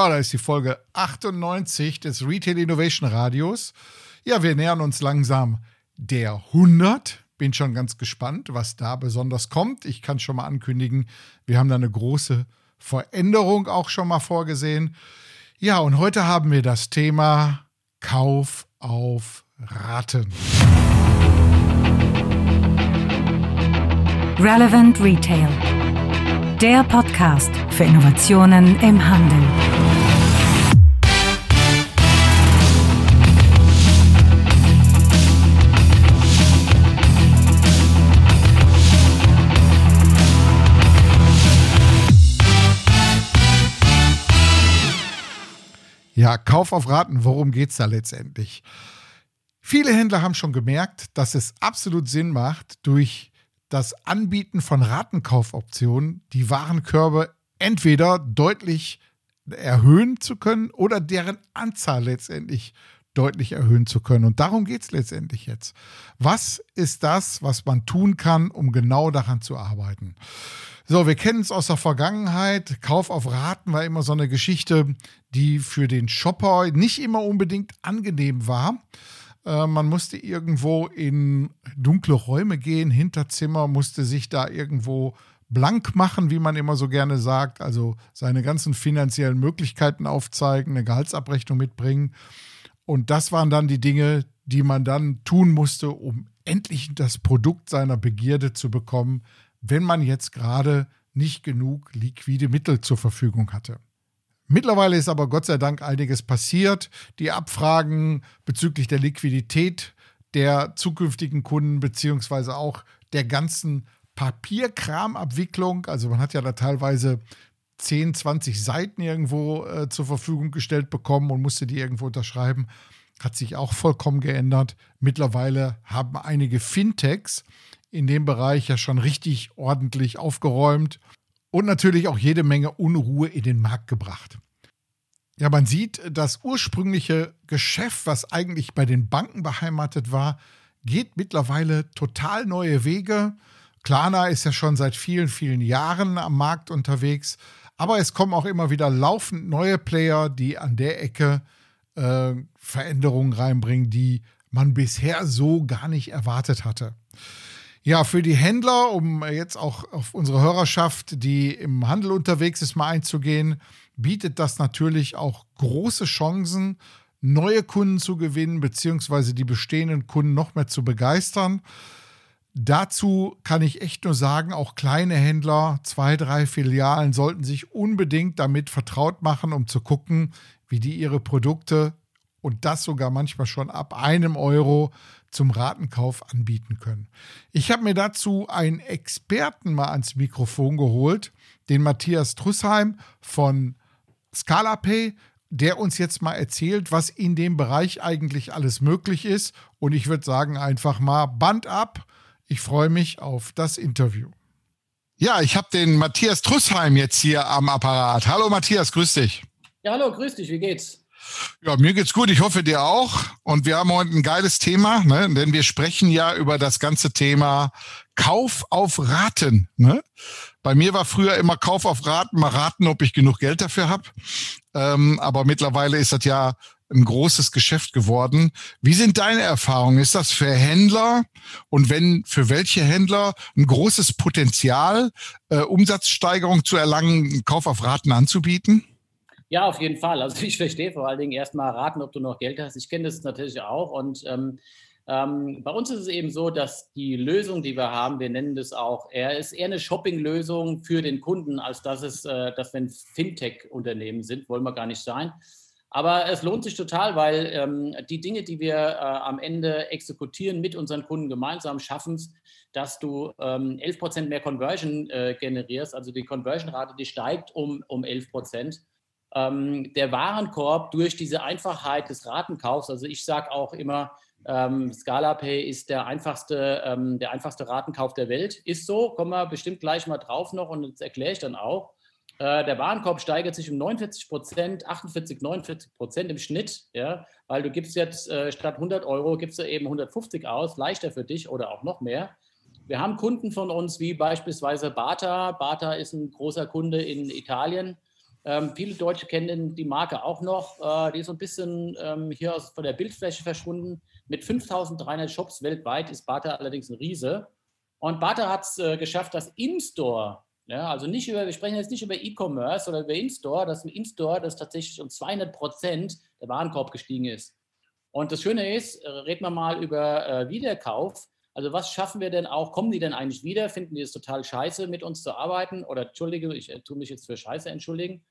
Oh, da ist die Folge 98 des Retail Innovation Radios. Ja, wir nähern uns langsam der 100. Bin schon ganz gespannt, was da besonders kommt. Ich kann schon mal ankündigen, wir haben da eine große Veränderung auch schon mal vorgesehen. Ja, und heute haben wir das Thema Kauf auf Raten. Relevant Retail. Der Podcast für Innovationen im Handel. Ja, Kauf auf Raten, worum geht es da letztendlich? Viele Händler haben schon gemerkt, dass es absolut Sinn macht, durch das Anbieten von Ratenkaufoptionen die Warenkörbe entweder deutlich erhöhen zu können oder deren Anzahl letztendlich deutlich erhöhen zu können. Und darum geht es letztendlich jetzt. Was ist das, was man tun kann, um genau daran zu arbeiten? So, wir kennen es aus der Vergangenheit. Kauf auf Raten war immer so eine Geschichte, die für den Shopper nicht immer unbedingt angenehm war. Äh, man musste irgendwo in dunkle Räume gehen, Hinterzimmer, musste sich da irgendwo blank machen, wie man immer so gerne sagt, also seine ganzen finanziellen Möglichkeiten aufzeigen, eine Gehaltsabrechnung mitbringen. Und das waren dann die Dinge, die man dann tun musste, um endlich das Produkt seiner Begierde zu bekommen, wenn man jetzt gerade nicht genug liquide Mittel zur Verfügung hatte. Mittlerweile ist aber Gott sei Dank einiges passiert. Die Abfragen bezüglich der Liquidität der zukünftigen Kunden beziehungsweise auch der ganzen Papierkramabwicklung, also man hat ja da teilweise 10, 20 Seiten irgendwo äh, zur Verfügung gestellt bekommen und musste die irgendwo unterschreiben, hat sich auch vollkommen geändert. Mittlerweile haben einige Fintechs in dem Bereich ja schon richtig ordentlich aufgeräumt und natürlich auch jede Menge Unruhe in den Markt gebracht. Ja, man sieht, das ursprüngliche Geschäft, was eigentlich bei den Banken beheimatet war, geht mittlerweile total neue Wege. Klarna ist ja schon seit vielen, vielen Jahren am Markt unterwegs, aber es kommen auch immer wieder laufend neue Player, die an der Ecke äh, Veränderungen reinbringen, die man bisher so gar nicht erwartet hatte. Ja, für die Händler, um jetzt auch auf unsere Hörerschaft, die im Handel unterwegs ist, mal einzugehen, bietet das natürlich auch große Chancen, neue Kunden zu gewinnen, beziehungsweise die bestehenden Kunden noch mehr zu begeistern. Dazu kann ich echt nur sagen, auch kleine Händler, zwei, drei Filialen sollten sich unbedingt damit vertraut machen, um zu gucken, wie die ihre Produkte und das sogar manchmal schon ab einem Euro zum Ratenkauf anbieten können. Ich habe mir dazu einen Experten mal ans Mikrofon geholt, den Matthias Trussheim von ScalaPay, der uns jetzt mal erzählt, was in dem Bereich eigentlich alles möglich ist. Und ich würde sagen, einfach mal Band ab. Ich freue mich auf das Interview. Ja, ich habe den Matthias Trussheim jetzt hier am Apparat. Hallo Matthias, grüß dich. Ja, hallo, grüß dich, wie geht's? Ja, mir geht's gut. Ich hoffe dir auch. Und wir haben heute ein geiles Thema, ne? denn wir sprechen ja über das ganze Thema Kauf auf Raten. Ne? Bei mir war früher immer Kauf auf Raten, mal raten, ob ich genug Geld dafür habe. Ähm, aber mittlerweile ist das ja ein großes Geschäft geworden. Wie sind deine Erfahrungen? Ist das für Händler und wenn für welche Händler ein großes Potenzial, äh, Umsatzsteigerung zu erlangen, Kauf auf Raten anzubieten? Ja, auf jeden Fall. Also ich verstehe vor allen Dingen erstmal raten, ob du noch Geld hast. Ich kenne das natürlich auch. Und ähm, ähm, bei uns ist es eben so, dass die Lösung, die wir haben, wir nennen das auch, er ist eher eine Shopping-Lösung für den Kunden, als dass es, äh, dass wir ein Fintech-Unternehmen sind, wollen wir gar nicht sein. Aber es lohnt sich total, weil ähm, die Dinge, die wir äh, am Ende exekutieren mit unseren Kunden gemeinsam, schaffen es, dass du ähm, 11 Prozent mehr Conversion äh, generierst. Also die Conversion-Rate, die steigt um, um 11 Prozent ähm, der Warenkorb durch diese Einfachheit des Ratenkaufs, also ich sage auch immer, ähm, ScalaPay ist der einfachste, ähm, der einfachste Ratenkauf der Welt. Ist so, kommen wir bestimmt gleich mal drauf noch und das erkläre ich dann auch. Äh, der Warenkorb steigert sich um 49 Prozent, 48, 49 Prozent im Schnitt, ja, weil du gibst jetzt äh, statt 100 Euro, gibst du eben 150 aus, leichter für dich oder auch noch mehr. Wir haben Kunden von uns wie beispielsweise Bata. Bata ist ein großer Kunde in Italien Ähm, viele Deutsche kennen die Marke auch noch. Äh, die ist so ein bisschen ähm, hier aus, von der Bildfläche verschwunden. Mit 5300 Shops weltweit ist Bata allerdings ein Riese. Und Bata hat es äh, geschafft, dass In-Store, ja, also nicht über, wir sprechen jetzt nicht über E-Commerce oder über In-Store, dass im In-Store das tatsächlich um 200 Prozent der Warenkorb gestiegen ist. Und das Schöne ist, äh, reden wir mal über äh, Wiederkauf. Also was schaffen wir denn auch? Kommen die denn eigentlich wieder? Finden die es total scheiße, mit uns zu arbeiten? Oder entschuldige, ich äh, tue mich jetzt für scheiße entschuldigen.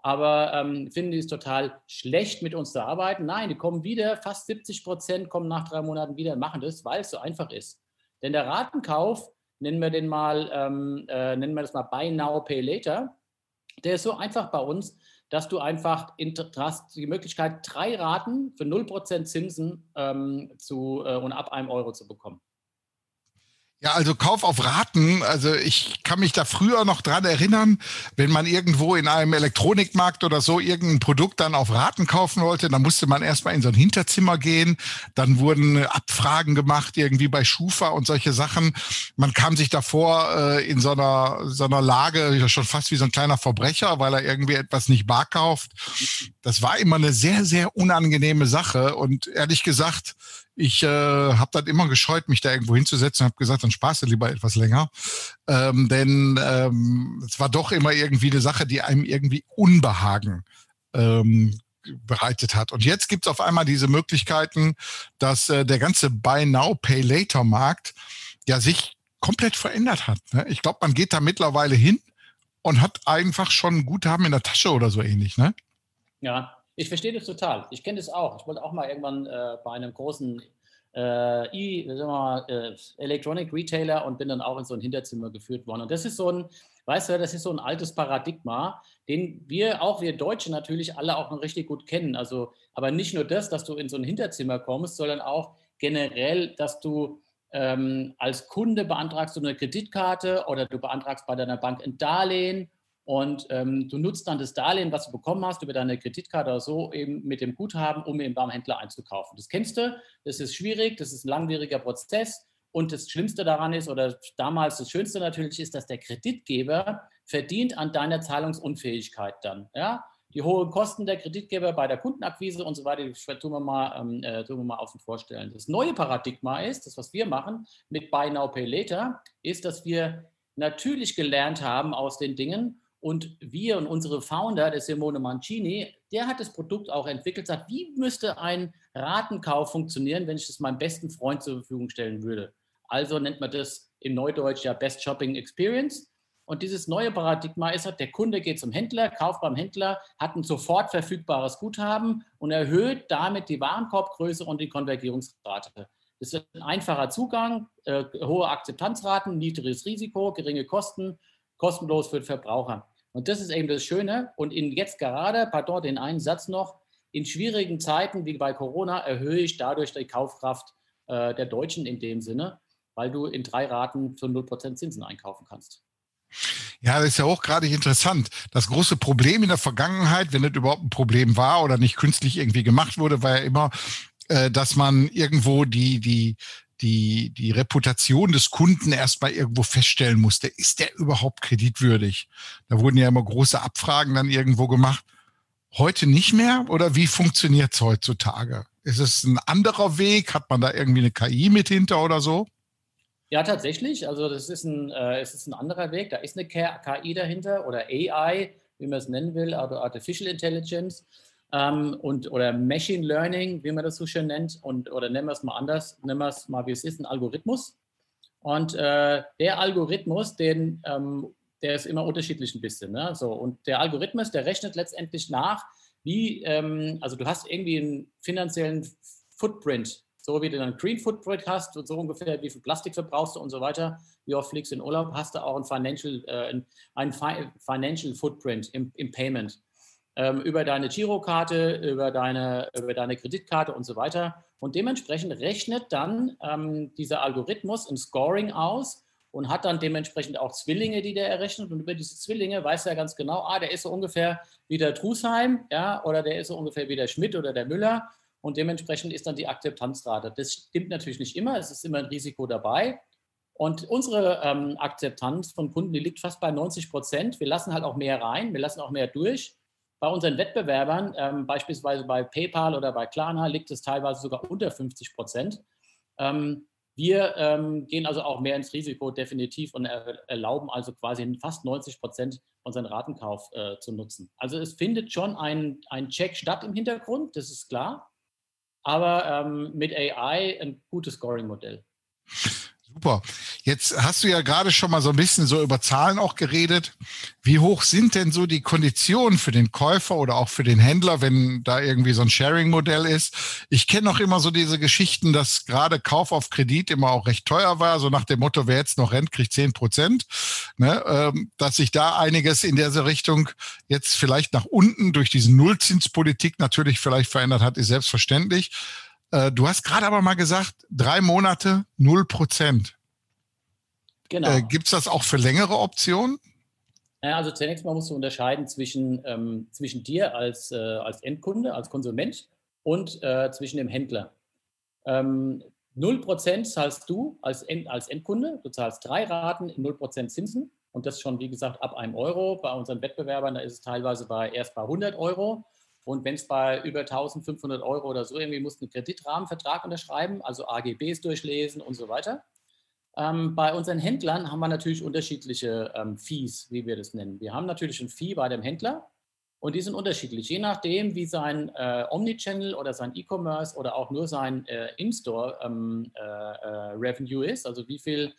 Aber ähm, finden die es total schlecht, mit uns zu arbeiten? Nein, die kommen wieder. Fast 70 Prozent kommen nach drei Monaten wieder und machen das, weil es so einfach ist. Denn der Ratenkauf, nennen wir den mal, ähm, äh, nennen wir das mal Buy Now, Pay Later, der ist so einfach bei uns, dass du einfach hast die Möglichkeit, drei Raten für 0% Zinsen ähm, zu, äh, und ab einem Euro zu bekommen. Ja, also Kauf auf Raten. Also ich kann mich da früher noch dran erinnern, wenn man irgendwo in einem Elektronikmarkt oder so irgendein Produkt dann auf Raten kaufen wollte, dann musste man erstmal in so ein Hinterzimmer gehen. Dann wurden Abfragen gemacht, irgendwie bei Schufa und solche Sachen. Man kam sich davor äh, in so einer, so einer Lage schon fast wie so ein kleiner Verbrecher, weil er irgendwie etwas nicht bar kauft. Das war immer eine sehr, sehr unangenehme Sache. Und ehrlich gesagt, ich äh, habe dann immer gescheut, mich da irgendwo hinzusetzen und habe gesagt, dann sparst du lieber etwas länger. Ähm, denn ähm, es war doch immer irgendwie eine Sache, die einem irgendwie Unbehagen ähm, bereitet hat. Und jetzt gibt es auf einmal diese Möglichkeiten, dass äh, der ganze Buy Now, Pay Later Markt ja sich komplett verändert hat. Ne? Ich glaube, man geht da mittlerweile hin und hat einfach schon Guthaben in der Tasche oder so ähnlich. Ne? Ja, ich verstehe das total. Ich kenne das auch. Ich wollte auch mal irgendwann äh, bei einem großen äh, e, mal, äh, Electronic Retailer und bin dann auch in so ein Hinterzimmer geführt worden. Und das ist so ein, weißt du, das ist so ein altes Paradigma, den wir, auch wir Deutsche natürlich alle auch noch richtig gut kennen. Also, aber nicht nur das, dass du in so ein Hinterzimmer kommst, sondern auch generell, dass du ähm, als Kunde beantragst du eine Kreditkarte oder du beantragst bei deiner Bank ein Darlehen und ähm, du nutzt dann das Darlehen, was du bekommen hast, über deine Kreditkarte oder so, eben mit dem Guthaben, um eben beim Händler einzukaufen. Das kennst du, das ist schwierig, das ist ein langwieriger Prozess. Und das Schlimmste daran ist, oder damals das Schönste natürlich ist, dass der Kreditgeber verdient an deiner Zahlungsunfähigkeit dann. Ja? Die hohen Kosten der Kreditgeber bei der Kundenakquise und so weiter, die tun wir mal, ähm, äh, tun wir mal außen vorstellen. Das neue Paradigma ist, das, was wir machen mit Buy Now, Pay Later, ist, dass wir natürlich gelernt haben aus den Dingen, und wir und unsere Founder, der Simone Mancini, der hat das Produkt auch entwickelt, sagt, wie müsste ein Ratenkauf funktionieren, wenn ich das meinem besten Freund zur Verfügung stellen würde. Also nennt man das im Neudeutsch ja Best Shopping Experience. Und dieses neue Paradigma ist, halt, der Kunde geht zum Händler, kauft beim Händler, hat ein sofort verfügbares Guthaben und erhöht damit die Warenkorbgröße und die Konvergierungsrate. Das ist ein einfacher Zugang, äh, hohe Akzeptanzraten, niedriges Risiko, geringe Kosten kostenlos für den Verbraucher. Und das ist eben das Schöne. Und in jetzt gerade, pardon, den einen Satz noch, in schwierigen Zeiten wie bei Corona erhöhe ich dadurch die Kaufkraft äh, der Deutschen in dem Sinne, weil du in drei Raten für 0% Zinsen einkaufen kannst. Ja, das ist ja auch gerade interessant. Das große Problem in der Vergangenheit, wenn das überhaupt ein Problem war oder nicht künstlich irgendwie gemacht wurde, war ja immer, äh, dass man irgendwo die, die, die, die Reputation des Kunden erstmal irgendwo feststellen musste. Ist der überhaupt kreditwürdig? Da wurden ja immer große Abfragen dann irgendwo gemacht. Heute nicht mehr oder wie funktioniert es heutzutage? Ist es ein anderer Weg? Hat man da irgendwie eine KI mit hinter oder so? Ja, tatsächlich. Also das ist ein, äh, es ist ein anderer Weg. Da ist eine KI dahinter oder AI, wie man es nennen will, also Artificial Intelligence ähm, und, oder Machine Learning, wie man das so schön nennt, und, oder nennen wir es mal anders, nennen wir es mal, wie es ist, ein Algorithmus. Und äh, der Algorithmus, den, ähm, der ist immer unterschiedlich ein bisschen. Ne? So, und der Algorithmus, der rechnet letztendlich nach, wie, ähm, also du hast irgendwie einen finanziellen Footprint, so wie du einen Green Footprint hast, und so ungefähr, wie viel Plastik verbrauchst du und so weiter, wie oft fliegst du in Urlaub, hast du auch ein Financial, äh, ein Financial Footprint im, im Payment ähm, über deine Girokarte, über deine, über deine Kreditkarte und so weiter. Und dementsprechend rechnet dann ähm, dieser Algorithmus ein Scoring aus und hat dann dementsprechend auch Zwillinge, die der errechnet. Und über diese Zwillinge weiß er ganz genau, ah, der ist so ungefähr wie der Trusheim, ja, oder der ist so ungefähr wie der Schmidt oder der Müller. Und dementsprechend ist dann die Akzeptanzrate. Das stimmt natürlich nicht immer, es ist immer ein Risiko dabei. Und unsere ähm, Akzeptanz von Kunden, die liegt fast bei 90 Prozent. Wir lassen halt auch mehr rein, wir lassen auch mehr durch. Bei unseren Wettbewerbern, ähm, beispielsweise bei PayPal oder bei Klarna, liegt es teilweise sogar unter 50 Prozent. Ähm, wir ähm, gehen also auch mehr ins Risiko definitiv und er erlauben also quasi fast 90 Prozent unseren Ratenkauf äh, zu nutzen. Also es findet schon ein, ein Check statt im Hintergrund, das ist klar, aber ähm, mit AI ein gutes Scoring-Modell. Super. Jetzt hast du ja gerade schon mal so ein bisschen so über Zahlen auch geredet. Wie hoch sind denn so die Konditionen für den Käufer oder auch für den Händler, wenn da irgendwie so ein Sharing-Modell ist? Ich kenne noch immer so diese Geschichten, dass gerade Kauf auf Kredit immer auch recht teuer war, so nach dem Motto, wer jetzt noch rennt, kriegt zehn Prozent. Ne? Ähm, dass sich da einiges in dieser Richtung jetzt vielleicht nach unten durch diese Nullzinspolitik natürlich vielleicht verändert hat, ist selbstverständlich. Äh, du hast gerade aber mal gesagt, drei Monate, null Prozent. Genau. Äh, Gibt es das auch für längere Optionen? Ja, also zunächst mal musst du unterscheiden zwischen, ähm, zwischen dir als, äh, als Endkunde, als Konsument und äh, zwischen dem Händler. Ähm, 0% zahlst du als, End, als Endkunde, du zahlst drei Raten in 0% Zinsen und das schon, wie gesagt, ab einem Euro. Bei unseren Wettbewerbern, da ist es teilweise bei, erst bei 100 Euro. Und wenn es bei über 1500 Euro oder so irgendwie musst du einen Kreditrahmenvertrag unterschreiben, also AGBs durchlesen und so weiter. Ähm, bei unseren Händlern haben wir natürlich unterschiedliche ähm, Fees, wie wir das nennen. Wir haben natürlich ein Fee bei dem Händler und die sind unterschiedlich, je nachdem, wie sein äh, Omnichannel oder sein E-Commerce oder auch nur sein äh, In-Store ähm, äh, äh ist, also wie viel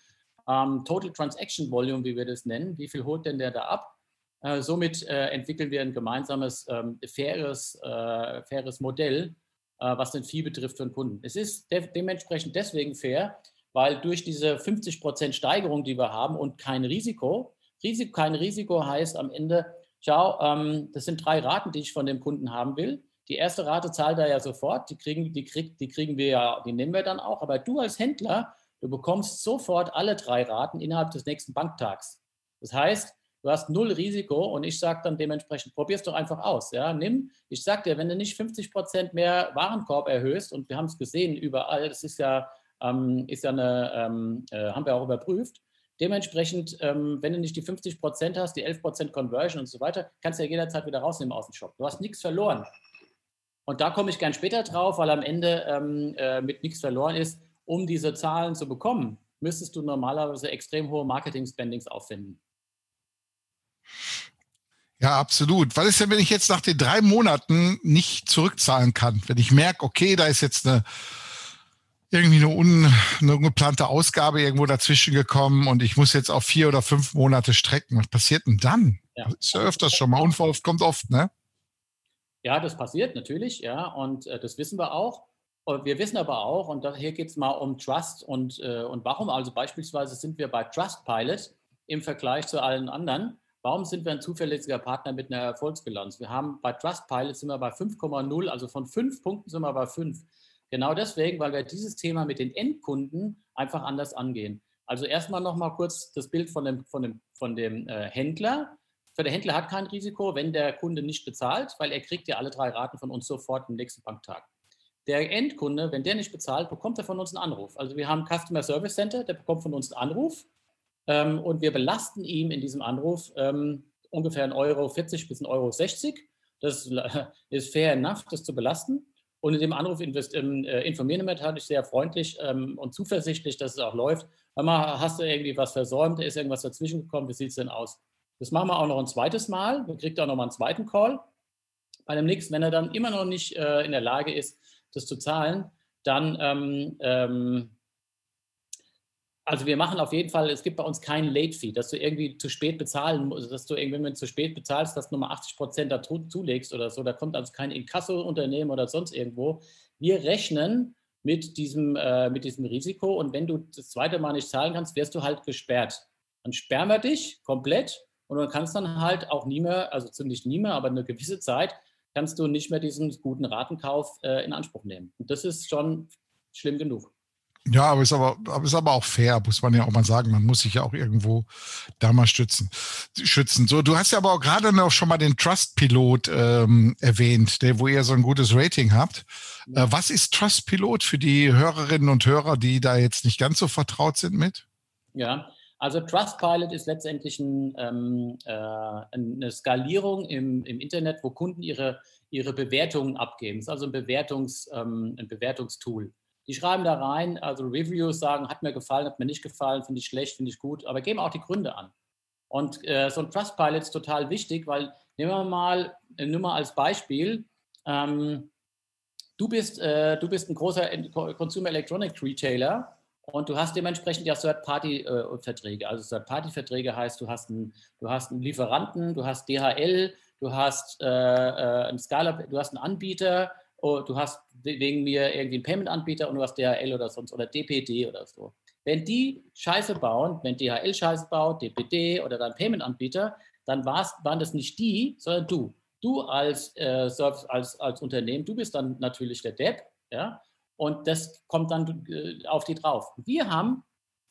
ähm, Total Transaction Volume, wie wir das nennen, wie viel holt denn der da ab? Äh, somit äh, entwickeln wir ein gemeinsames, ähm, faires, faires Modell, was den Fee betrifft für den Kunden. Es ist de dementsprechend deswegen fair, weil durch diese 50% Steigerung, die wir haben und kein Risiko, Risiko kein Risiko heißt am Ende, schau, ähm, das sind drei Raten, die ich von dem Kunden haben will. Die erste Rate zahlt er ja sofort, die kriegen, die, krieg, die kriegen wir ja, die nehmen wir dann auch. Aber du als Händler, du bekommst sofort alle drei Raten innerhalb des nächsten Banktags. Das heißt, Du hast null Risiko und ich sage dann dementsprechend, probier es doch einfach aus. Ja, nimm, ich sage dir, wenn du nicht 50 Prozent mehr Warenkorb erhöhst, und wir haben es gesehen überall, das ist ja, ähm, ist ja eine, ähm, äh, haben wir auch überprüft, dementsprechend, ähm, wenn du nicht die 50 Prozent hast, die 11 Prozent Conversion und so weiter, kannst du ja jederzeit wieder rausnehmen aus dem Shop. Du hast nichts verloren. Und da komme ich gern später drauf, weil am Ende ähm, äh, mit nichts verloren ist, um diese Zahlen zu bekommen, müsstest du normalerweise extrem hohe Marketing-Spendings aufwenden. Ja, absolut. Was ist denn, wenn ich jetzt nach den drei Monaten nicht zurückzahlen kann? Wenn ich merke, okay, da ist jetzt eine irgendwie eine, un, eine ungeplante Ausgabe irgendwo dazwischen gekommen und ich muss jetzt auf vier oder fünf Monate strecken. Was passiert denn dann? Ja. Das ist ja öfters schon mal. Unverhofft kommt oft, ne? Ja, das passiert natürlich, ja, und äh, das wissen wir auch. Und wir wissen aber auch, und hier geht es mal um Trust und, äh, und warum also beispielsweise sind wir bei Trustpilot im Vergleich zu allen anderen Warum sind wir ein zuverlässiger Partner mit einer Erfolgsbilanz? Wir haben bei Trustpilot sind wir bei 5,0, also von fünf Punkten sind wir bei fünf. Genau deswegen, weil wir dieses Thema mit den Endkunden einfach anders angehen. Also erstmal nochmal kurz das Bild von dem, von dem, von dem äh, Händler. Für der Händler hat kein Risiko, wenn der Kunde nicht bezahlt, weil er kriegt ja alle drei Raten von uns sofort im nächsten Banktag. Der Endkunde, wenn der nicht bezahlt, bekommt er von uns einen Anruf. Also wir haben Customer Service Center, der bekommt von uns einen Anruf ähm, und wir belasten ihm in diesem Anruf ähm, ungefähr 1,40 Euro 40 bis 1,60 Euro. 60. Das ist fair enough, das zu belasten. Und in dem Anruf invest, ähm, äh, informieren wir natürlich sehr freundlich ähm, und zuversichtlich, dass es auch läuft. Mal, hast du irgendwie was versäumt, ist irgendwas dazwischen gekommen, wie sieht es denn aus? Das machen wir auch noch ein zweites Mal. Wir kriegt auch noch mal einen zweiten Call. Bei dem nächsten, wenn er dann immer noch nicht äh, in der Lage ist, das zu zahlen, dann ähm, ähm, also wir machen auf jeden Fall, es gibt bei uns keinen Late-Fee, dass du irgendwie zu spät bezahlen musst, dass du irgendwie, wenn du zu spät bezahlst, dass du nochmal 80 Prozent da zulegst oder so. Da kommt also kein Inkasso-Unternehmen oder sonst irgendwo. Wir rechnen mit diesem, äh, mit diesem Risiko und wenn du das zweite Mal nicht zahlen kannst, wirst du halt gesperrt. Dann sperren wir dich komplett und du kannst dann halt auch nie mehr, also ziemlich nie mehr, aber eine gewisse Zeit, kannst du nicht mehr diesen guten Ratenkauf äh, in Anspruch nehmen. Und das ist schon schlimm genug. Ja, aber ist aber, aber ist aber auch fair, muss man ja auch mal sagen. Man muss sich ja auch irgendwo da mal stützen, schützen. So, du hast ja aber auch gerade noch schon mal den Trust-Pilot ähm, erwähnt, der, wo ihr so ein gutes Rating habt. Äh, was ist Trust-Pilot für die Hörerinnen und Hörer, die da jetzt nicht ganz so vertraut sind mit? Ja, also Trustpilot ist letztendlich ein, ähm, äh, eine Skalierung im, im Internet, wo Kunden ihre, ihre Bewertungen abgeben. Es ist also ein, Bewertungs, ähm, ein Bewertungstool. Die schreiben da rein, also Reviews sagen, hat mir gefallen, hat mir nicht gefallen, finde ich schlecht, finde ich gut, aber geben auch die Gründe an. Und äh, so ein Trustpilot ist total wichtig, weil nehmen wir mal, äh, nur mal als Beispiel, ähm, du, bist, äh, du bist ein großer Consumer Electronic Retailer und du hast dementsprechend ja Third-Party-Verträge. Also Third-Party-Verträge heißt, du hast, einen, du hast einen Lieferanten, du hast DHL, du hast äh, äh, einen Scala, du hast einen Anbieter, oh, du hast wegen mir irgendwie einen Payment-Anbieter und du hast DHL oder sonst oder DPD oder so. Wenn die Scheiße bauen, wenn DHL Scheiße baut, DPD oder dein Payment-Anbieter, dann waren das nicht die, sondern du. Du als, äh, als, als Unternehmen, du bist dann natürlich der Depp, ja, und das kommt dann äh, auf die drauf. Wir haben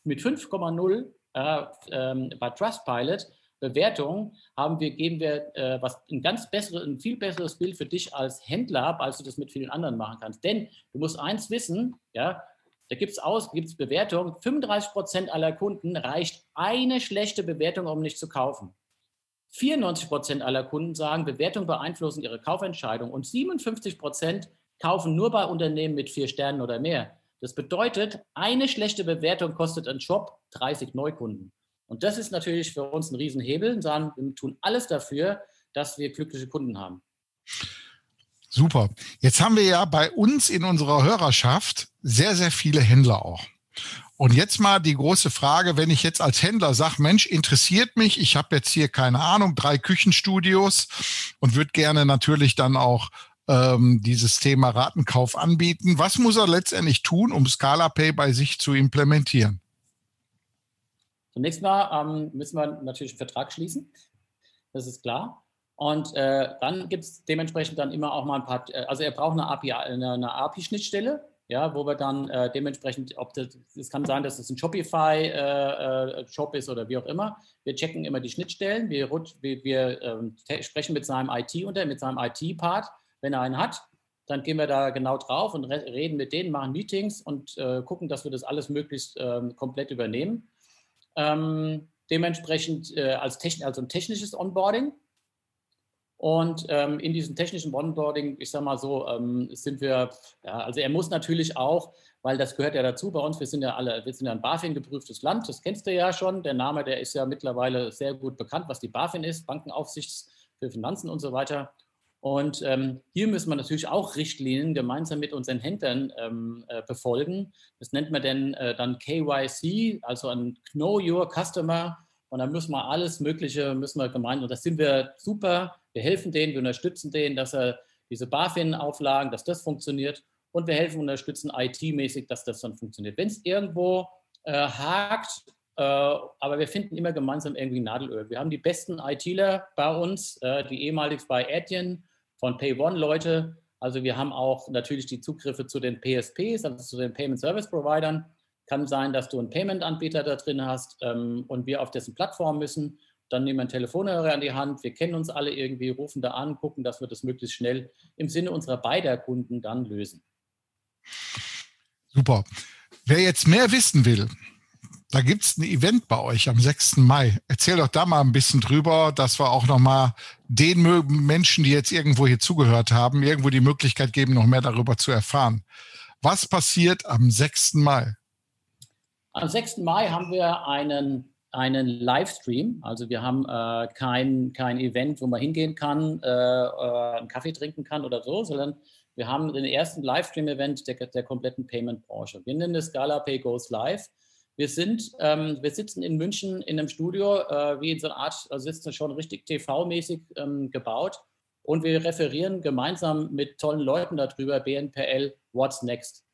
mit 5,0 äh, ähm, bei Trustpilot Bewertung haben wir, geben wir äh, was ein ganz besseres, ein viel besseres Bild für dich als Händler ab, als du das mit vielen anderen machen kannst. Denn du musst eins wissen, ja, da gibt es aus, gibt es Bewertungen, 35 Prozent aller Kunden reicht eine schlechte Bewertung, um nicht zu kaufen. 94 Prozent aller Kunden sagen, Bewertungen beeinflussen ihre Kaufentscheidung und 57 Prozent kaufen nur bei Unternehmen mit vier Sternen oder mehr. Das bedeutet, eine schlechte Bewertung kostet ein Shop 30 Neukunden. Und das ist natürlich für uns ein Riesenhebel und wir tun alles dafür, dass wir glückliche Kunden haben. Super. Jetzt haben wir ja bei uns in unserer Hörerschaft sehr, sehr viele Händler auch. Und jetzt mal die große Frage, wenn ich jetzt als Händler sage, Mensch, interessiert mich, ich habe jetzt hier keine Ahnung, drei Küchenstudios und würde gerne natürlich dann auch ähm, dieses Thema Ratenkauf anbieten. Was muss er letztendlich tun, um ScalaPay bei sich zu implementieren? Zunächst mal ähm, müssen wir natürlich einen Vertrag schließen. Das ist klar. Und äh, dann gibt es dementsprechend dann immer auch mal ein paar, äh, also er braucht eine API, eine, eine API-Schnittstelle, ja, wo wir dann äh, dementsprechend, ob das, es kann sein, dass es ein Shopify-Shop äh, äh ist oder wie auch immer. Wir checken immer die Schnittstellen, wir, wir, wir ähm, sprechen mit seinem IT unter, mit seinem IT-Part wenn er einen hat, dann gehen wir da genau drauf und reden mit denen, machen Meetings und äh, gucken, dass wir das alles möglichst ähm, komplett übernehmen. Ähm, dementsprechend äh, als also ein technisches Onboarding. Und ähm, in diesem technischen Onboarding, ich sage mal so, ähm, sind wir, ja, also er muss natürlich auch, weil das gehört ja dazu bei uns, wir sind ja alle, wir sind ja ein BaFin geprüftes Land, das kennst du ja schon. Der Name, der ist ja mittlerweile sehr gut bekannt, was die BaFin ist, Bankenaufsichts für Finanzen und so weiter. Und ähm, hier müssen wir natürlich auch Richtlinien gemeinsam mit unseren Händlern ähm, äh, befolgen. Das nennt man denn äh, dann KYC, also ein Know Your Customer. Und dann müssen wir alles Mögliche, müssen wir gemeinsam, und das sind wir super. Wir helfen denen, wir unterstützen denen, dass er diese BaFin-Auflagen, dass das funktioniert. Und wir helfen, unterstützen IT-mäßig, dass das dann funktioniert. Wenn es irgendwo äh, hakt, äh, aber wir finden immer gemeinsam irgendwie Nadelöl. Wir haben die besten ITler bei uns, äh, die ehemalig bei Adyen von PayOne-Leute. Also wir haben auch natürlich die Zugriffe zu den PSPs, also zu den Payment Service Providern. Kann sein, dass du einen Payment-Anbieter da drin hast ähm, und wir auf dessen Plattform müssen. Dann nehmen wir einen Telefonhörer an die Hand. Wir kennen uns alle irgendwie, rufen da an, gucken, dass wir das möglichst schnell im Sinne unserer beider Kunden dann lösen. Super. Wer jetzt mehr wissen will, da gibt es ein Event bei euch am 6. Mai. Erzähl doch da mal ein bisschen drüber, dass wir auch nochmal den Menschen, die jetzt irgendwo hier zugehört haben, irgendwo die Möglichkeit geben, noch mehr darüber zu erfahren. Was passiert am 6. Mai? Am 6. Mai haben wir einen, einen Livestream. Also wir haben äh, kein, kein Event, wo man hingehen kann, äh, äh, einen Kaffee trinken kann oder so, sondern wir haben den ersten Livestream-Event der, der kompletten Payment-Branche. Wir nennen es Scala Pay Goes Live. Wir sind, ähm, wir sitzen in München in einem Studio, äh, wie in so einer Art, also ist schon richtig TV-mäßig ähm, gebaut. Und wir referieren gemeinsam mit tollen Leuten darüber, BNPL, what's next.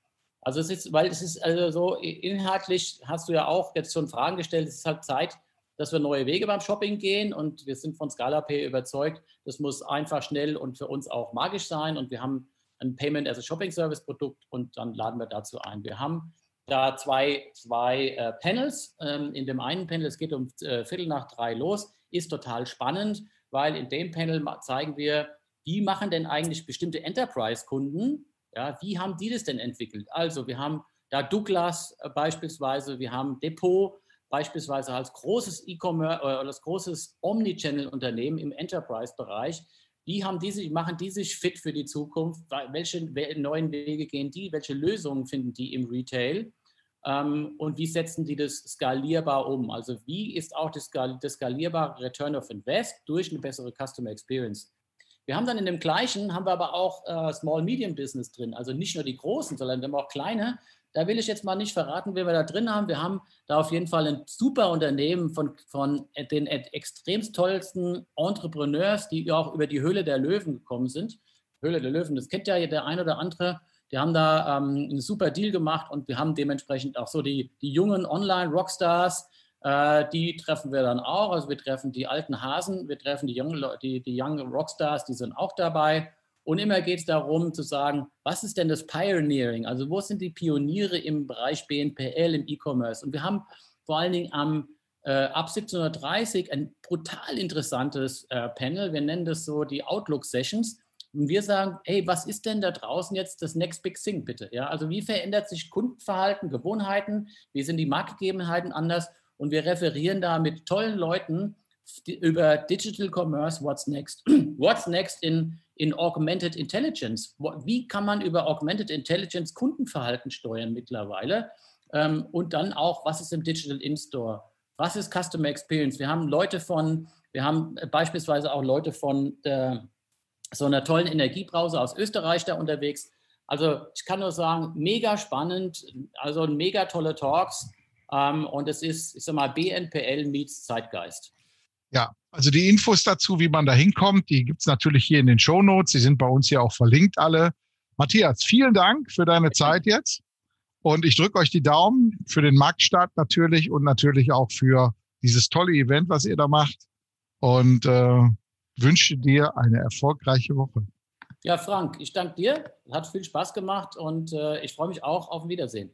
Also es ist, weil es ist also so inhaltlich hast du ja auch jetzt schon Fragen gestellt, es ist halt Zeit, dass wir neue Wege beim Shopping gehen und wir sind von ScalaPay überzeugt, das muss einfach schnell und für uns auch magisch sein und wir haben ein Payment as a Shopping Service Produkt und dann laden wir dazu ein. Wir haben da zwei, zwei äh, Panels. Ähm, in dem einen Panel, es geht um äh, Viertel nach drei los, ist total spannend, weil in dem Panel zeigen wir, wie machen denn eigentlich bestimmte Enterprise-Kunden, ja, wie haben die das denn entwickelt? Also wir haben da Douglas äh, beispielsweise, wir haben Depot beispielsweise als großes E-Commerce oder als großes Omnichannel-Unternehmen im Enterprise-Bereich, wie haben die sich, machen die sich fit für die Zukunft? Welche neuen Wege gehen die? Welche Lösungen finden die im Retail? Ähm, und wie setzen die das skalierbar um? Also wie ist auch das, das skalierbare Return of Invest durch eine bessere Customer Experience? Wir haben dann in dem gleichen, haben wir aber auch äh, Small-Medium-Business drin. Also nicht nur die großen, sondern wir haben auch kleine. Da will ich jetzt mal nicht verraten, wer wir da drin haben. Wir haben da auf jeden Fall ein super Unternehmen von, von den extremst tollsten Entrepreneurs, die auch über die Höhle der Löwen gekommen sind. Höhle der Löwen, das kennt ja der ein oder andere. Die haben da ähm, einen super Deal gemacht und wir haben dementsprechend auch so die, die jungen Online-Rockstars, äh, die treffen wir dann auch. Also wir treffen die alten Hasen, wir treffen die Young, die, die Young Rockstars, die sind auch dabei. Und immer geht es darum zu sagen, was ist denn das Pioneering? Also wo sind die Pioniere im Bereich BNPL, im E-Commerce? Und wir haben vor allen Dingen am, äh, ab 1730 ein brutal interessantes äh, Panel. Wir nennen das so die Outlook Sessions. Und wir sagen, hey, was ist denn da draußen jetzt das Next Big Thing, bitte? Ja, also wie verändert sich Kundenverhalten, Gewohnheiten? Wie sind die Marktgegebenheiten anders? Und wir referieren da mit tollen Leuten über Digital Commerce, what's next? What's next in, in Augmented Intelligence? Wie kann man über Augmented Intelligence Kundenverhalten steuern mittlerweile? Ähm, und dann auch, was ist im Digital In-Store? Was ist Customer Experience? Wir haben Leute von, wir haben beispielsweise auch Leute von der, so einer tollen Energiebrause aus Österreich da unterwegs. Also ich kann nur sagen, mega spannend, also mega tolle Talks. Ähm, und es ist, ich sag mal, BNPL meets Zeitgeist. Ja, also die Infos dazu, wie man da hinkommt, die gibt es natürlich hier in den Show Notes. Sie sind bei uns hier auch verlinkt alle. Matthias, vielen Dank für deine Zeit jetzt. Und ich drücke euch die Daumen für den Marktstart natürlich und natürlich auch für dieses tolle Event, was ihr da macht. Und äh, wünsche dir eine erfolgreiche Woche. Ja, Frank, ich danke dir. Hat viel Spaß gemacht und äh, ich freue mich auch auf ein Wiedersehen.